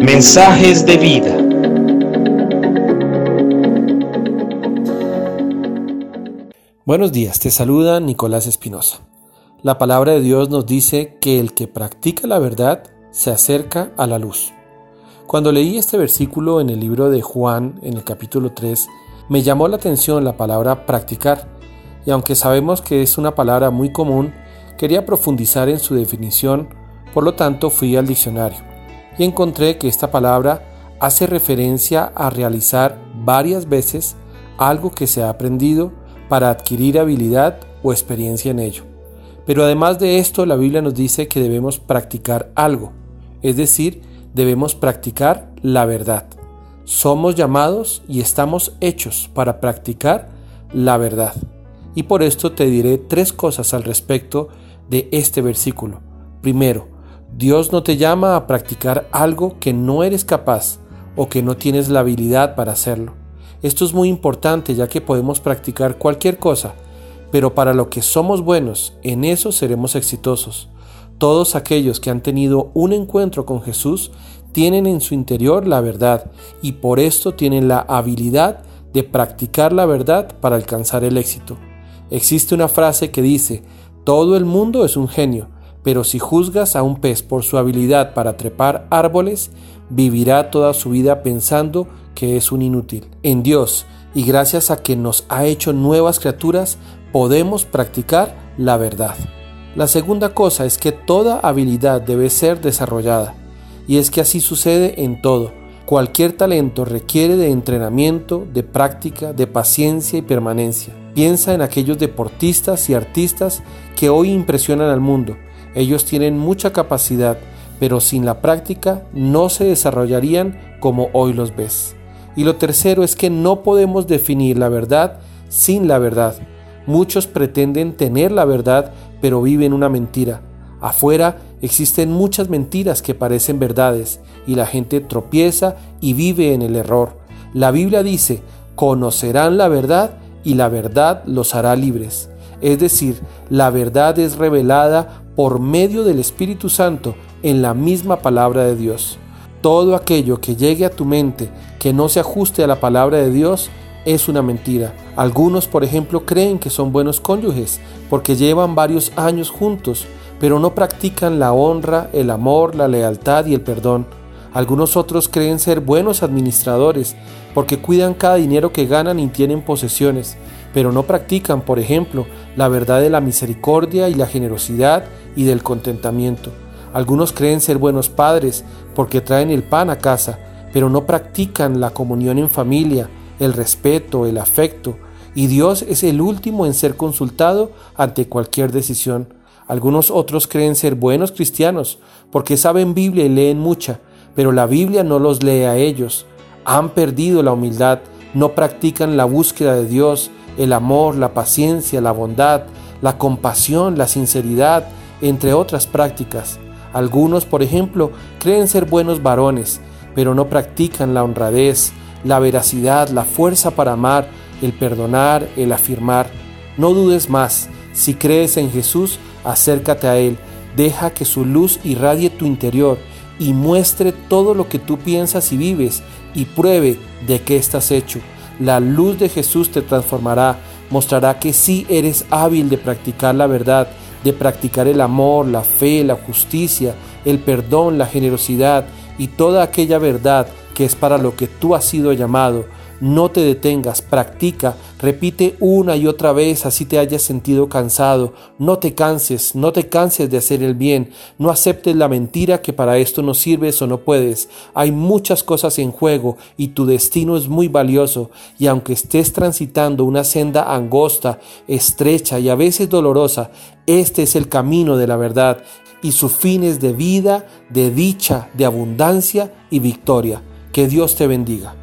Mensajes de vida. Buenos días, te saluda Nicolás Espinosa. La palabra de Dios nos dice que el que practica la verdad se acerca a la luz. Cuando leí este versículo en el libro de Juan, en el capítulo 3, me llamó la atención la palabra practicar, y aunque sabemos que es una palabra muy común, quería profundizar en su definición, por lo tanto fui al diccionario y encontré que esta palabra hace referencia a realizar varias veces algo que se ha aprendido para adquirir habilidad o experiencia en ello. Pero además de esto, la Biblia nos dice que debemos practicar algo, es decir, debemos practicar la verdad. Somos llamados y estamos hechos para practicar la verdad. Y por esto te diré tres cosas al respecto de este versículo. Primero, Dios no te llama a practicar algo que no eres capaz o que no tienes la habilidad para hacerlo. Esto es muy importante ya que podemos practicar cualquier cosa, pero para lo que somos buenos, en eso seremos exitosos. Todos aquellos que han tenido un encuentro con Jesús tienen en su interior la verdad y por esto tienen la habilidad de practicar la verdad para alcanzar el éxito. Existe una frase que dice, todo el mundo es un genio, pero si juzgas a un pez por su habilidad para trepar árboles, vivirá toda su vida pensando que es un inútil. En Dios, y gracias a que nos ha hecho nuevas criaturas, podemos practicar la verdad. La segunda cosa es que toda habilidad debe ser desarrollada, y es que así sucede en todo. Cualquier talento requiere de entrenamiento, de práctica, de paciencia y permanencia. Piensa en aquellos deportistas y artistas que hoy impresionan al mundo. Ellos tienen mucha capacidad, pero sin la práctica no se desarrollarían como hoy los ves. Y lo tercero es que no podemos definir la verdad sin la verdad. Muchos pretenden tener la verdad, pero viven una mentira. Afuera existen muchas mentiras que parecen verdades y la gente tropieza y vive en el error. La Biblia dice, conocerán la verdad y la verdad los hará libres. Es decir, la verdad es revelada por medio del Espíritu Santo en la misma palabra de Dios. Todo aquello que llegue a tu mente que no se ajuste a la palabra de Dios es una mentira. Algunos, por ejemplo, creen que son buenos cónyuges porque llevan varios años juntos, pero no practican la honra, el amor, la lealtad y el perdón. Algunos otros creen ser buenos administradores porque cuidan cada dinero que ganan y tienen posesiones, pero no practican, por ejemplo, la verdad de la misericordia y la generosidad y del contentamiento. Algunos creen ser buenos padres porque traen el pan a casa, pero no practican la comunión en familia, el respeto, el afecto, y Dios es el último en ser consultado ante cualquier decisión. Algunos otros creen ser buenos cristianos porque saben Biblia y leen mucha, pero la Biblia no los lee a ellos. Han perdido la humildad, no practican la búsqueda de Dios, el amor, la paciencia, la bondad, la compasión, la sinceridad, entre otras prácticas. Algunos, por ejemplo, creen ser buenos varones, pero no practican la honradez, la veracidad, la fuerza para amar, el perdonar, el afirmar. No dudes más. Si crees en Jesús, acércate a Él. Deja que su luz irradie tu interior y muestre todo lo que tú piensas y vives y pruebe de qué estás hecho. La luz de Jesús te transformará, mostrará que sí eres hábil de practicar la verdad, de practicar el amor, la fe, la justicia, el perdón, la generosidad y toda aquella verdad que es para lo que tú has sido llamado. No te detengas, practica, repite una y otra vez así te hayas sentido cansado. No te canses, no te canses de hacer el bien. No aceptes la mentira que para esto no sirves o no puedes. Hay muchas cosas en juego y tu destino es muy valioso. Y aunque estés transitando una senda angosta, estrecha y a veces dolorosa, este es el camino de la verdad y su fin es de vida, de dicha, de abundancia y victoria. Que Dios te bendiga.